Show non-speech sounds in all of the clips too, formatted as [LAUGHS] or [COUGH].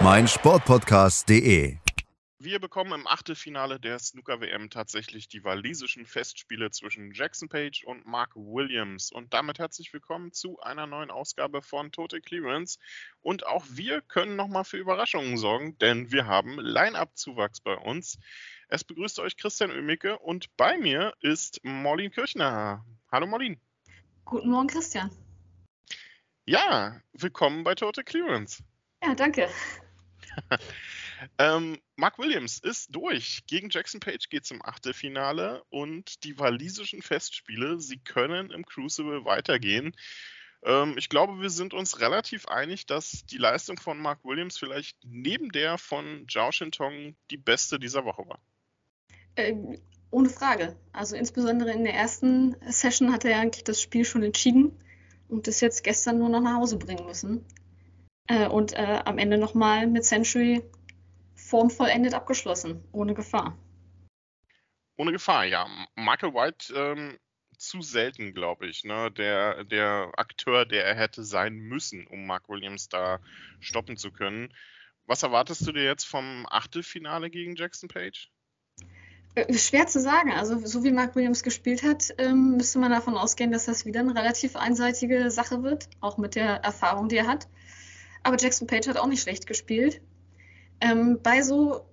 meinsportpodcast.de. Wir bekommen im Achtelfinale der Snooker-WM tatsächlich die walisischen Festspiele zwischen Jackson Page und Mark Williams. Und damit herzlich willkommen zu einer neuen Ausgabe von Total Clearance. Und auch wir können nochmal für Überraschungen sorgen, denn wir haben Line-Up-Zuwachs bei uns. Es begrüßt euch Christian Oemicke und bei mir ist Morlin Kirchner. Hallo Morlin. Guten Morgen, Christian. Ja, willkommen bei Total Clearance. Ja, danke. [LAUGHS] ähm, Mark Williams ist durch. Gegen Jackson Page geht es im Achtelfinale und die walisischen Festspiele, sie können im Crucible weitergehen. Ähm, ich glaube, wir sind uns relativ einig, dass die Leistung von Mark Williams vielleicht neben der von Zhao Shintong die beste dieser Woche war. Ähm, ohne Frage. Also insbesondere in der ersten Session hat er eigentlich das Spiel schon entschieden und das jetzt gestern nur noch nach Hause bringen müssen. Äh, und äh, am Ende nochmal mit Century formvollendet abgeschlossen, ohne Gefahr. Ohne Gefahr, ja. Michael White ähm, zu selten, glaube ich, ne? der, der Akteur, der er hätte sein müssen, um Mark Williams da stoppen zu können. Was erwartest du dir jetzt vom Achtelfinale gegen Jackson Page? Äh, schwer zu sagen. Also, so wie Mark Williams gespielt hat, ähm, müsste man davon ausgehen, dass das wieder eine relativ einseitige Sache wird, auch mit der Erfahrung, die er hat. Aber Jackson Page hat auch nicht schlecht gespielt. Ähm, bei so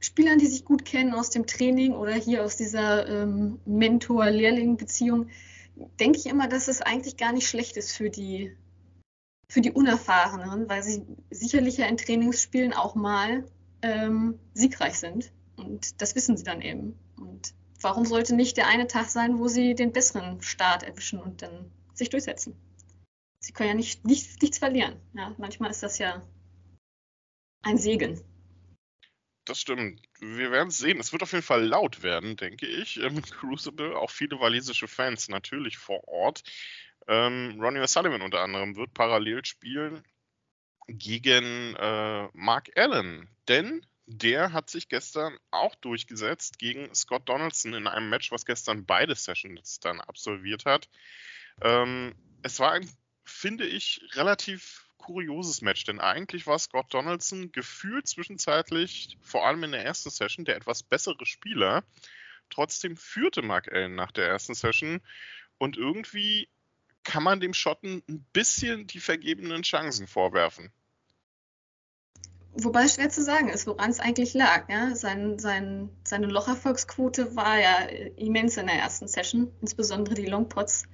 Spielern, die sich gut kennen aus dem Training oder hier aus dieser ähm, Mentor-Lehrling-Beziehung, denke ich immer, dass es eigentlich gar nicht schlecht ist für die, für die Unerfahrenen, weil sie sicherlich ja in Trainingsspielen auch mal ähm, siegreich sind. Und das wissen sie dann eben. Und warum sollte nicht der eine Tag sein, wo sie den besseren Start erwischen und dann sich durchsetzen? Sie können ja nicht, nicht, nichts verlieren. Ja, manchmal ist das ja ein Segen. Das stimmt. Wir werden es sehen. Es wird auf jeden Fall laut werden, denke ich, im [LAUGHS] Crucible. Auch viele walisische Fans natürlich vor Ort. Ähm, Ronnie O'Sullivan unter anderem wird parallel spielen gegen äh, Mark Allen. Denn der hat sich gestern auch durchgesetzt gegen Scott Donaldson in einem Match, was gestern beide Sessions dann absolviert hat. Ähm, es war ein finde ich, relativ kurioses Match, denn eigentlich war Scott Donaldson gefühlt zwischenzeitlich, vor allem in der ersten Session, der etwas bessere Spieler. Trotzdem führte Mark Allen nach der ersten Session und irgendwie kann man dem Schotten ein bisschen die vergebenen Chancen vorwerfen. Wobei schwer zu sagen ist, woran es eigentlich lag. Ja? Sein, sein, seine Locherfolgsquote war ja immens in der ersten Session, insbesondere die Longpots.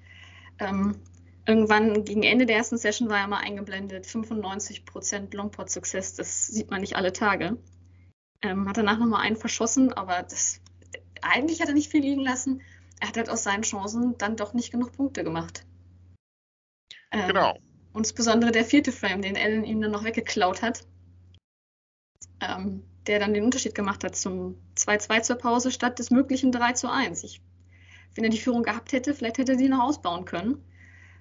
Ähm, Irgendwann gegen Ende der ersten Session war er mal eingeblendet, 95% Longpot Success, das sieht man nicht alle Tage. Ähm, hat danach nochmal einen verschossen, aber das, eigentlich hat er nicht viel liegen lassen. Er hat halt aus seinen Chancen dann doch nicht genug Punkte gemacht. Ähm, genau. Und insbesondere der vierte Frame, den Allen ihm dann noch weggeklaut hat, ähm, der dann den Unterschied gemacht hat zum 2-2 zur Pause statt des möglichen 3 1. Ich, wenn er die Führung gehabt hätte, vielleicht hätte er sie noch ausbauen können.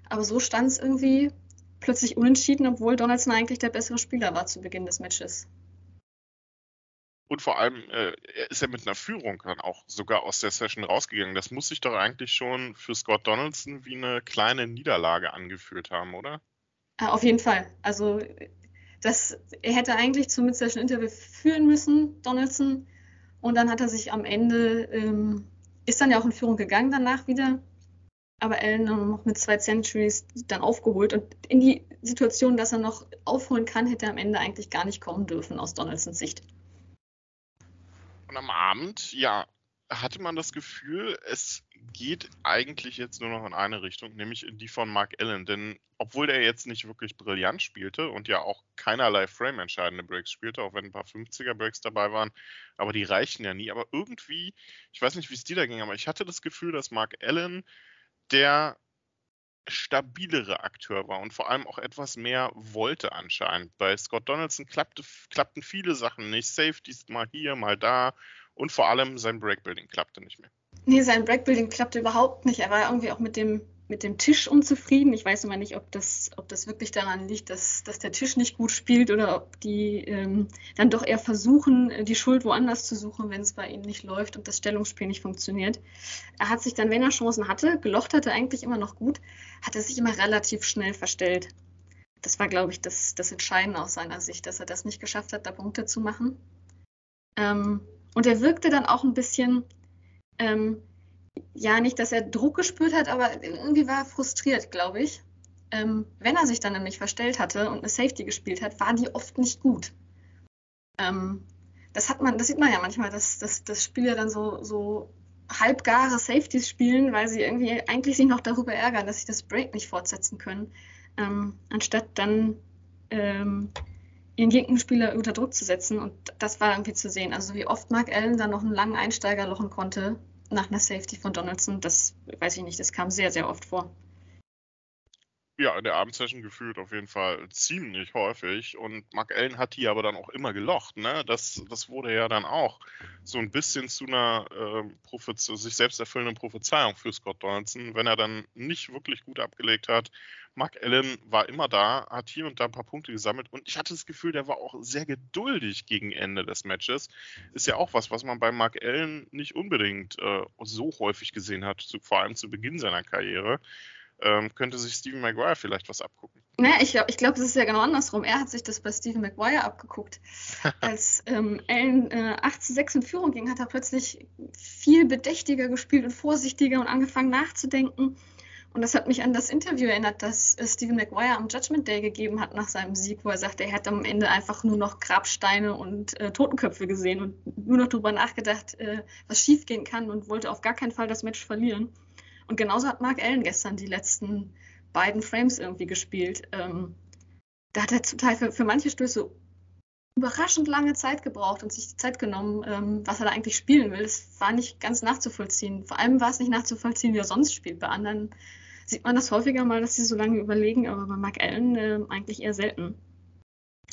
Aber so stand es irgendwie plötzlich unentschieden, obwohl Donaldson eigentlich der bessere Spieler war zu Beginn des Matches. Und vor allem äh, ist er mit einer Führung dann auch sogar aus der Session rausgegangen. Das muss sich doch eigentlich schon für Scott Donaldson wie eine kleine Niederlage angefühlt haben, oder? Ja, auf jeden Fall. Also das, er hätte eigentlich zum Mid-Session-Interview führen müssen, Donaldson. Und dann hat er sich am Ende, ähm, ist dann ja auch in Führung gegangen danach wieder aber Allen noch mit zwei Centuries dann aufgeholt und in die Situation, dass er noch aufholen kann, hätte er am Ende eigentlich gar nicht kommen dürfen aus Donaldsons Sicht. Und am Abend, ja, hatte man das Gefühl, es geht eigentlich jetzt nur noch in eine Richtung, nämlich in die von Mark Allen. Denn obwohl der jetzt nicht wirklich brillant spielte und ja auch keinerlei Frame-entscheidende Breaks spielte, auch wenn ein paar 50er-Breaks dabei waren, aber die reichten ja nie. Aber irgendwie, ich weiß nicht, wie es dir da ging, aber ich hatte das Gefühl, dass Mark Allen der stabilere Akteur war und vor allem auch etwas mehr wollte anscheinend. Bei Scott Donaldson klappte, klappten viele Sachen nicht. Safeties mal hier, mal da und vor allem sein Breakbuilding klappte nicht mehr. Nee, sein Breakbuilding klappte überhaupt nicht. Er war irgendwie auch mit dem, mit dem Tisch unzufrieden. Ich weiß immer nicht, ob das, ob das wirklich daran liegt, dass, dass der Tisch nicht gut spielt oder ob die ähm, dann doch eher versuchen, die Schuld woanders zu suchen, wenn es bei ihnen nicht läuft und das Stellungsspiel nicht funktioniert. Er hat sich dann, wenn er Chancen hatte, gelocht hatte eigentlich immer noch gut, hat er sich immer relativ schnell verstellt. Das war, glaube ich, das, das Entscheidende aus seiner Sicht, dass er das nicht geschafft hat, da Punkte zu machen. Ähm, und er wirkte dann auch ein bisschen, ähm, ja, nicht, dass er Druck gespürt hat, aber irgendwie war er frustriert, glaube ich. Ähm, wenn er sich dann nämlich verstellt hatte und eine Safety gespielt hat, war die oft nicht gut. Ähm, das hat man, das sieht man ja manchmal, dass, dass, dass Spieler dann so, so halbgare Safeties spielen, weil sie irgendwie eigentlich sich noch darüber ärgern, dass sie das Break nicht fortsetzen können, ähm, anstatt dann ähm, ihren Gegenspieler unter Druck zu setzen. Und das war irgendwie zu sehen. Also wie oft Mark Allen dann noch einen langen Einsteiger lochen konnte nach einer Safety von Donaldson, das weiß ich nicht, das kam sehr, sehr oft vor. Ja, in der Abendsession gefühlt auf jeden Fall ziemlich häufig. Und Mark Allen hat die aber dann auch immer gelocht. Ne? Das, das wurde ja dann auch so ein bisschen zu einer äh, sich selbst erfüllenden Prophezeiung für Scott Donaldson, wenn er dann nicht wirklich gut abgelegt hat. Mark Allen war immer da, hat hier und da ein paar Punkte gesammelt und ich hatte das Gefühl, der war auch sehr geduldig gegen Ende des Matches. Ist ja auch was, was man bei Mark Allen nicht unbedingt äh, so häufig gesehen hat, zu, vor allem zu Beginn seiner Karriere ähm, könnte sich Stephen Maguire vielleicht was abgucken. Naja, ich glaube, ich glaub, es ist ja genau andersrum. Er hat sich das bei Stephen Maguire abgeguckt. [LAUGHS] Als ähm, Allen äh, 8 zu 6 in Führung ging, hat er plötzlich viel bedächtiger gespielt und vorsichtiger und angefangen nachzudenken. Und das hat mich an das Interview erinnert, das äh, Stephen Maguire am Judgment Day gegeben hat nach seinem Sieg, wo er sagte, er hat am Ende einfach nur noch Grabsteine und äh, Totenköpfe gesehen und nur noch darüber nachgedacht, äh, was schiefgehen kann und wollte auf gar keinen Fall das Match verlieren. Und genauso hat Mark Allen gestern die letzten beiden Frames irgendwie gespielt. Ähm, da hat er zum Teil für, für manche Stöße überraschend lange Zeit gebraucht und sich die Zeit genommen, ähm, was er da eigentlich spielen will. Das war nicht ganz nachzuvollziehen. Vor allem war es nicht nachzuvollziehen, wie er sonst spielt. Bei anderen sieht man das häufiger mal, dass sie so lange überlegen, aber bei Mark Allen äh, eigentlich eher selten.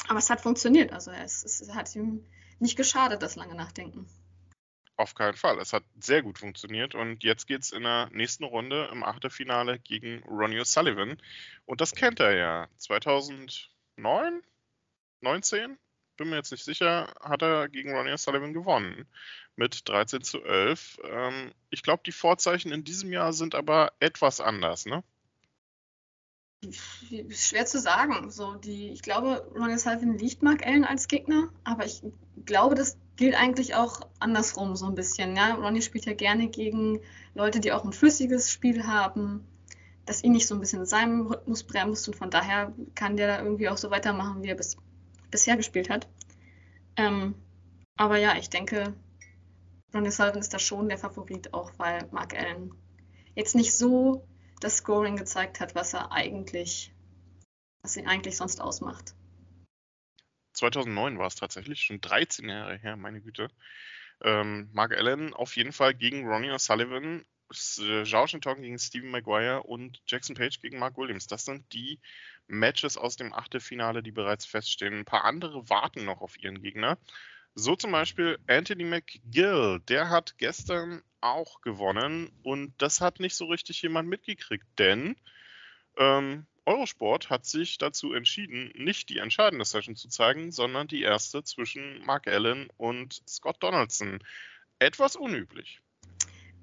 Aber es hat funktioniert. Also es, es hat ihm nicht geschadet, das lange Nachdenken. Auf keinen Fall. Es hat sehr gut funktioniert und jetzt geht es in der nächsten Runde im Achtelfinale gegen Ronnie O'Sullivan. Und das kennt er ja. 2009, 19, bin mir jetzt nicht sicher, hat er gegen Ronnie O'Sullivan gewonnen. Mit 13 zu 11. Ähm, ich glaube, die Vorzeichen in diesem Jahr sind aber etwas anders, ne? Schwer zu sagen. So die, ich glaube, Ronnie O'Sullivan liegt Mark Allen als Gegner, aber ich glaube, das gilt eigentlich auch andersrum so ein bisschen. Ja? Ronnie spielt ja gerne gegen Leute, die auch ein flüssiges Spiel haben, das ihn nicht so ein bisschen in seinem Rhythmus bremst und von daher kann der da irgendwie auch so weitermachen, wie er bis, bisher gespielt hat. Ähm, aber ja, ich denke, Ronnie Sullivan ist da schon der Favorit, auch weil Mark Allen jetzt nicht so das Scoring gezeigt hat, was er eigentlich, was ihn eigentlich sonst ausmacht. 2009 war es tatsächlich, schon 13 Jahre her, meine Güte. Ähm, Mark Allen auf jeden Fall gegen Ronnie O'Sullivan, äh, Zhao Shintong gegen Stephen Maguire und Jackson Page gegen Mark Williams. Das sind die Matches aus dem Achtelfinale, die bereits feststehen. Ein paar andere warten noch auf ihren Gegner. So zum Beispiel Anthony McGill, der hat gestern auch gewonnen und das hat nicht so richtig jemand mitgekriegt, denn ähm, Eurosport hat sich dazu entschieden, nicht die entscheidende Session zu zeigen, sondern die erste zwischen Mark Allen und Scott Donaldson. Etwas unüblich.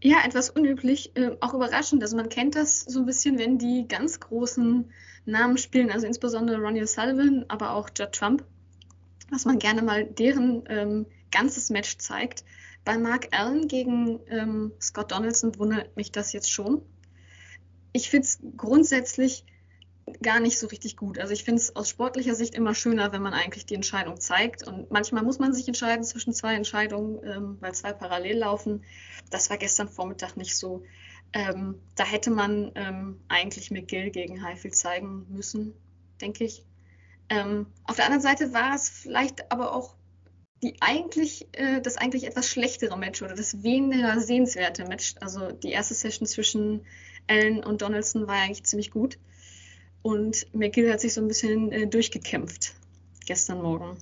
Ja, etwas unüblich, äh, auch überraschend. Also man kennt das so ein bisschen, wenn die ganz großen Namen spielen, also insbesondere Ronnie Sullivan, aber auch Judd Trump, dass man gerne mal deren ähm, ganzes Match zeigt. Bei Mark Allen gegen ähm, Scott Donaldson wundert mich das jetzt schon. Ich finde es grundsätzlich gar nicht so richtig gut. Also ich finde es aus sportlicher Sicht immer schöner, wenn man eigentlich die Entscheidung zeigt. Und manchmal muss man sich entscheiden zwischen zwei Entscheidungen, ähm, weil zwei parallel laufen. Das war gestern Vormittag nicht so. Ähm, da hätte man ähm, eigentlich McGill gegen Highfield zeigen müssen, denke ich. Ähm, auf der anderen Seite war es vielleicht aber auch die eigentlich, äh, das eigentlich etwas schlechtere Match oder das weniger sehenswerte Match. Also die erste Session zwischen Allen und Donaldson war eigentlich ziemlich gut. Und McGill hat sich so ein bisschen äh, durchgekämpft gestern Morgen.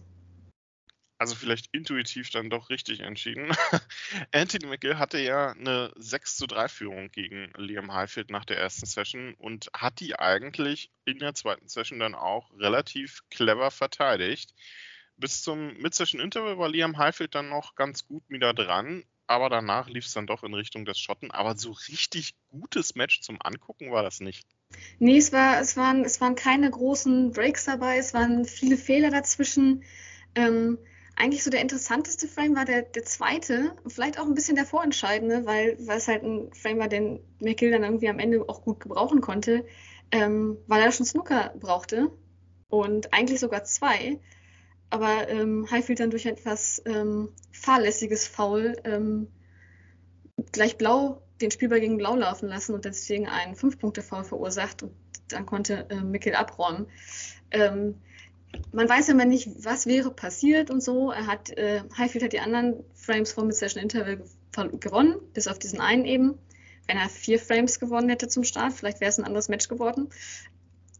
Also vielleicht intuitiv dann doch richtig entschieden. [LAUGHS] Anthony McGill hatte ja eine 6 zu 3 Führung gegen Liam Highfield nach der ersten Session und hat die eigentlich in der zweiten Session dann auch relativ clever verteidigt. Bis zum Mid-Session Interval war Liam Highfield dann noch ganz gut wieder dran, aber danach lief es dann doch in Richtung des Schotten. Aber so richtig gutes Match zum Angucken war das nicht. Nee, es, war, es, waren, es waren keine großen Breaks dabei, es waren viele Fehler dazwischen. Ähm, eigentlich so der interessanteste Frame war der, der zweite, vielleicht auch ein bisschen der vorentscheidende, weil, weil es halt ein Frame war, den McGill dann irgendwie am Ende auch gut gebrauchen konnte, ähm, weil er schon Snooker brauchte und eigentlich sogar zwei. Aber ähm, Highfield dann durch etwas ähm, fahrlässiges Foul ähm, gleich blau den Spielball gegen Blau laufen lassen und deswegen einen Fünf-Punkte-Foul verursacht und dann konnte äh, Mikkel abräumen. Ähm, man weiß immer nicht, was wäre passiert und so. Er hat, äh, Highfield hat die anderen Frames vor Mid-Session Interval gewonnen, bis auf diesen einen eben. Wenn er vier Frames gewonnen hätte zum Start, vielleicht wäre es ein anderes Match geworden.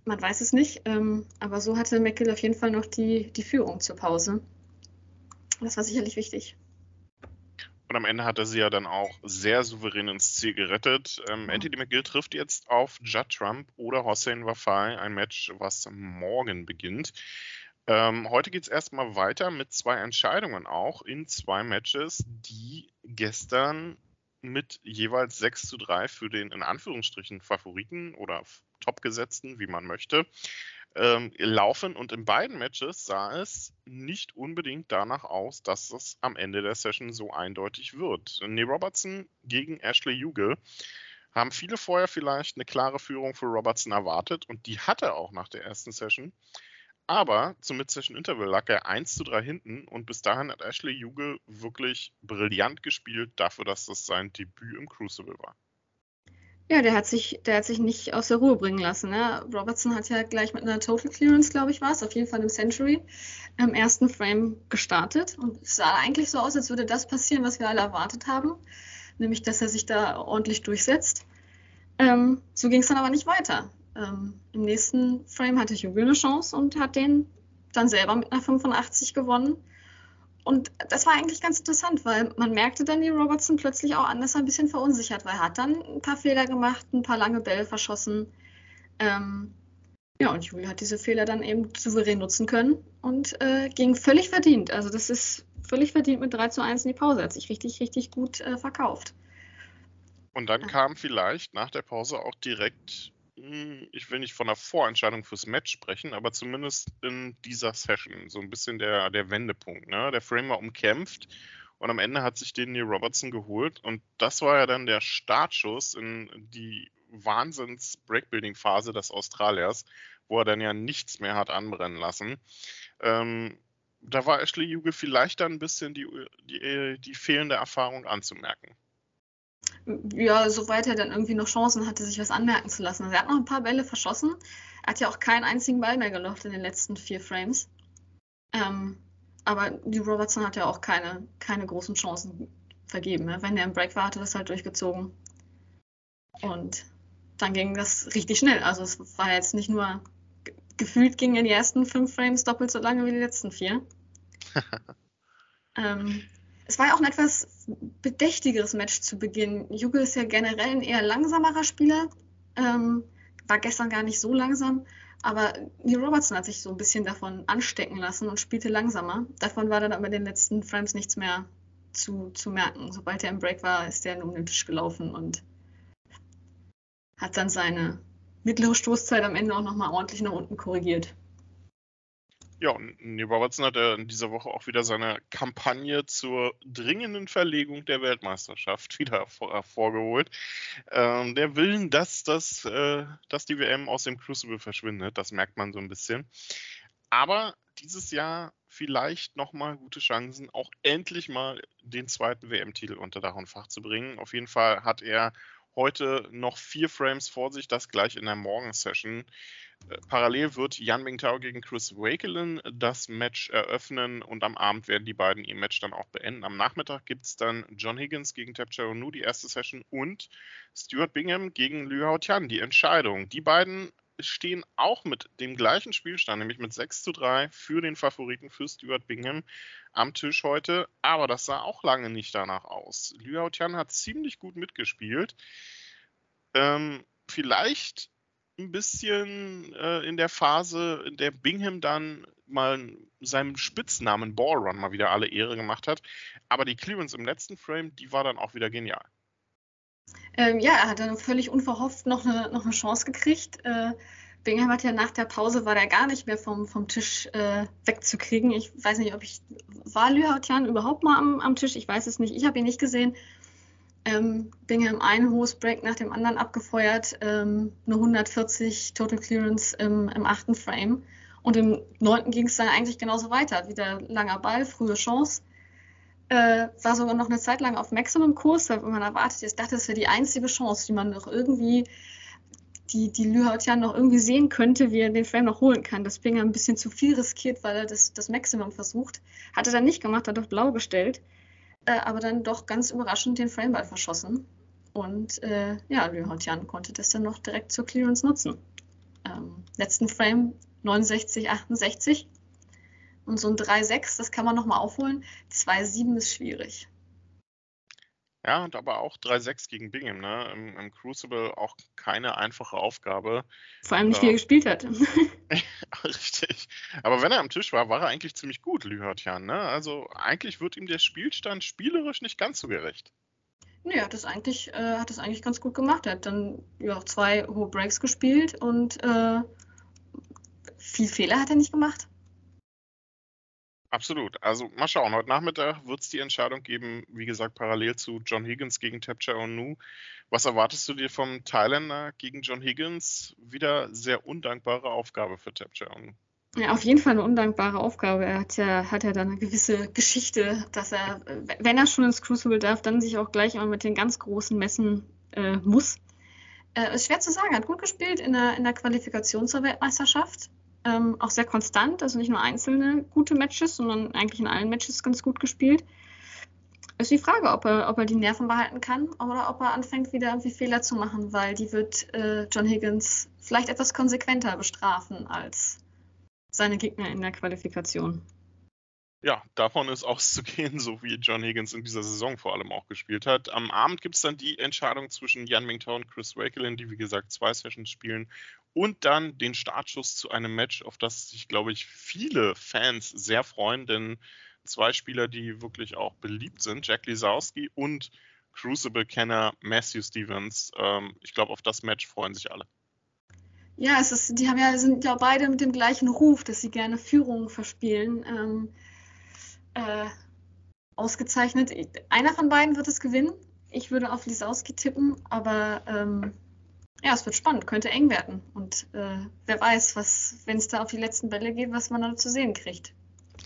Man weiß es nicht, ähm, aber so hatte McGill auf jeden Fall noch die, die Führung zur Pause. Das war sicherlich wichtig. Und am Ende hat er sie ja dann auch sehr souverän ins Ziel gerettet. Ähm, Anthony McGill trifft jetzt auf Judd Trump oder Hossein Wafai, ein Match, was morgen beginnt. Ähm, heute geht es erstmal weiter mit zwei Entscheidungen auch in zwei Matches, die gestern mit jeweils 6 zu 3 für den in Anführungsstrichen Favoriten oder Topgesetzten, wie man möchte, ähm, laufen und in beiden Matches sah es nicht unbedingt danach aus, dass es am Ende der Session so eindeutig wird. Nee Robertson gegen Ashley Huge haben viele vorher vielleicht eine klare Führung für Robertson erwartet und die hatte auch nach der ersten Session. Aber zum Mid-Session Interval lag er 1 zu 3 hinten und bis dahin hat Ashley Huge wirklich brillant gespielt dafür, dass das sein Debüt im Crucible war. Ja, der hat sich, der hat sich nicht aus der Ruhe bringen lassen. Ne? Robertson hat ja gleich mit einer Total Clearance, glaube ich, war es, auf jeden Fall im Century, im ersten Frame gestartet. Und es sah eigentlich so aus, als würde das passieren, was wir alle erwartet haben. Nämlich, dass er sich da ordentlich durchsetzt. Ähm, so ging es dann aber nicht weiter. Ähm, Im nächsten Frame hatte Hugo eine Chance und hat den dann selber mit einer 85 gewonnen. Und das war eigentlich ganz interessant, weil man merkte Danny Robertson plötzlich auch an, dass er ein bisschen verunsichert war. Er hat dann ein paar Fehler gemacht, ein paar lange Bälle verschossen. Ähm, ja, und Juli hat diese Fehler dann eben souverän nutzen können und äh, ging völlig verdient. Also das ist völlig verdient mit 3 zu 1 in die Pause. Hat sich richtig, richtig gut äh, verkauft. Und dann kam vielleicht nach der Pause auch direkt ich will nicht von einer Vorentscheidung fürs Match sprechen, aber zumindest in dieser Session so ein bisschen der, der Wendepunkt. Ne? Der Frame war umkämpft und am Ende hat sich den Neil Robertson geholt und das war ja dann der Startschuss in die Wahnsinns-Breakbuilding-Phase des Australiers, wo er dann ja nichts mehr hat anbrennen lassen. Ähm, da war Ashley Juge vielleicht dann ein bisschen die, die, die fehlende Erfahrung anzumerken ja, soweit er dann irgendwie noch Chancen hatte, sich was anmerken zu lassen. Also er hat noch ein paar Bälle verschossen. Er hat ja auch keinen einzigen Ball mehr gelofft in den letzten vier Frames. Ähm, aber die Robertson hat ja auch keine, keine großen Chancen vergeben. Ne? Wenn er im Break war, hat er das halt durchgezogen. Und dann ging das richtig schnell. Also es war jetzt nicht nur gefühlt gingen die ersten fünf Frames doppelt so lange wie die letzten vier. [LAUGHS] ähm, es war ja auch ein etwas bedächtigeres Match zu Beginn. Juge ist ja generell ein eher langsamerer Spieler, ähm, war gestern gar nicht so langsam, aber Neil Robertson hat sich so ein bisschen davon anstecken lassen und spielte langsamer. Davon war dann aber in den letzten Frames nichts mehr zu, zu merken. Sobald er im Break war, ist er um den Tisch gelaufen und hat dann seine mittlere Stoßzeit am Ende auch nochmal ordentlich nach unten korrigiert. Ja, und Neil Robertson hat in dieser Woche auch wieder seine Kampagne zur dringenden Verlegung der Weltmeisterschaft [LAUGHS] wieder hervorgeholt. Ähm, der Willen, dass, das, äh, dass die WM aus dem Crucible verschwindet, das merkt man so ein bisschen. Aber dieses Jahr vielleicht nochmal gute Chancen, auch endlich mal den zweiten WM-Titel unter Dach und Fach zu bringen. Auf jeden Fall hat er heute noch vier Frames vor sich, das gleich in der Morgensession. Äh, parallel wird Yan Mingtao gegen Chris Wakelin das Match eröffnen und am Abend werden die beiden ihr Match dann auch beenden. Am Nachmittag gibt es dann John Higgins gegen Tapchao Nu, die erste Session, und Stuart Bingham gegen Liu Hao Tian, die Entscheidung. Die beiden stehen auch mit dem gleichen Spielstand, nämlich mit 6 zu 3 für den Favoriten für Stuart Bingham am Tisch heute. Aber das sah auch lange nicht danach aus. Liu Tian hat ziemlich gut mitgespielt. Ähm, vielleicht ein bisschen äh, in der Phase, in der Bingham dann mal seinem Spitznamen Ballrun mal wieder alle Ehre gemacht hat. Aber die Clearance im letzten Frame, die war dann auch wieder genial. Ähm, ja, er hat dann völlig unverhofft noch eine, noch eine Chance gekriegt. Äh, Bingham hat ja nach der Pause, war der gar nicht mehr vom, vom Tisch äh, wegzukriegen. Ich weiß nicht, ob ich, war Lühautian überhaupt mal am, am Tisch? Ich weiß es nicht. Ich habe ihn nicht gesehen. Ähm, Bingham ein hohes Break nach dem anderen abgefeuert, ähm, eine 140 Total Clearance im, im achten Frame. Und im neunten ging es dann eigentlich genauso weiter. Wieder langer Ball, frühe Chance. Äh, war sogar noch eine Zeit lang auf Maximum-Kurs, weil man erwartet, ich dachte, das wäre die einzige Chance, die man noch irgendwie, die, die Lühautian noch irgendwie sehen könnte, wie er den Frame noch holen kann. Das Bingham ein bisschen zu viel riskiert, weil er das, das Maximum versucht. Hat er dann nicht gemacht, hat auf blau gestellt äh, aber dann doch ganz überraschend den Frameball verschossen. Und äh, ja, Lühotjan konnte das dann noch direkt zur Clearance nutzen. Ähm, letzten Frame 69, 68. Und so ein 3-6, das kann man nochmal aufholen. 2-7 ist schwierig. Ja, und aber auch 3-6 gegen Bingham, ne? Im, Im, Crucible auch keine einfache Aufgabe. Vor allem nicht, wie er gespielt hat. [LAUGHS] Richtig. Aber wenn er am Tisch war, war er eigentlich ziemlich gut, Lühörtjan, ne? Also eigentlich wird ihm der Spielstand spielerisch nicht ganz so gerecht. Nee, er hat das eigentlich, äh, hat das eigentlich ganz gut gemacht. Er hat dann ja, zwei hohe Breaks gespielt und äh, viel Fehler hat er nicht gemacht. Absolut. Also mal schauen. Heute Nachmittag wird es die Entscheidung geben, wie gesagt, parallel zu John Higgins gegen Tapcha Onu. Was erwartest du dir vom Thailänder gegen John Higgins? Wieder sehr undankbare Aufgabe für Tapcha Onu. Ja, auf jeden Fall eine undankbare Aufgabe. Er hat ja, hat ja dann eine gewisse Geschichte, dass er, wenn er schon ins Crucible darf, dann sich auch gleich mal mit den ganz großen messen äh, muss. Äh, ist schwer zu sagen, er hat gut gespielt in der, in der Qualifikation zur Weltmeisterschaft ähm, auch sehr konstant, also nicht nur einzelne gute Matches, sondern eigentlich in allen Matches ganz gut gespielt. Ist die Frage, ob er, ob er die Nerven behalten kann oder ob er anfängt, wieder irgendwie Fehler zu machen, weil die wird äh, John Higgins vielleicht etwas konsequenter bestrafen als seine Gegner in der Qualifikation. Ja, davon ist auszugehen, [LAUGHS] so wie John Higgins in dieser Saison vor allem auch gespielt hat. Am Abend gibt es dann die Entscheidung zwischen Jan Mingtao und Chris Wakelin, die wie gesagt zwei Sessions spielen und dann den Startschuss zu einem Match, auf das sich, glaube ich, viele Fans sehr freuen, denn zwei Spieler, die wirklich auch beliebt sind, Jack Lisowski und Crucible-Kenner Matthew Stevens. Ähm, ich glaube, auf das Match freuen sich alle. Ja, es ist, die haben ja, sind ja beide mit dem gleichen Ruf, dass sie gerne Führungen verspielen. Ähm, äh, ausgezeichnet. Einer von beiden wird es gewinnen. Ich würde auf Lisowski tippen, aber ähm, ja, es wird spannend, könnte eng werden. Und äh, wer weiß, was, wenn es da auf die letzten Bälle geht, was man da zu sehen kriegt.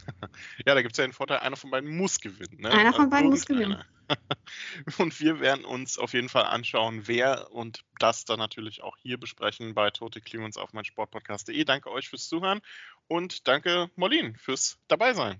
[LAUGHS] Ja, da gibt es ja den Vorteil, einer von beiden muss gewinnen. Ne? Einer von beiden muss gewinnen. [LAUGHS] Und wir werden uns auf jeden Fall anschauen, wer und das dann natürlich auch hier besprechen bei Tote Clemens auf mein Sportpodcast.de. Danke euch fürs Zuhören und danke Molin fürs Dabeisein.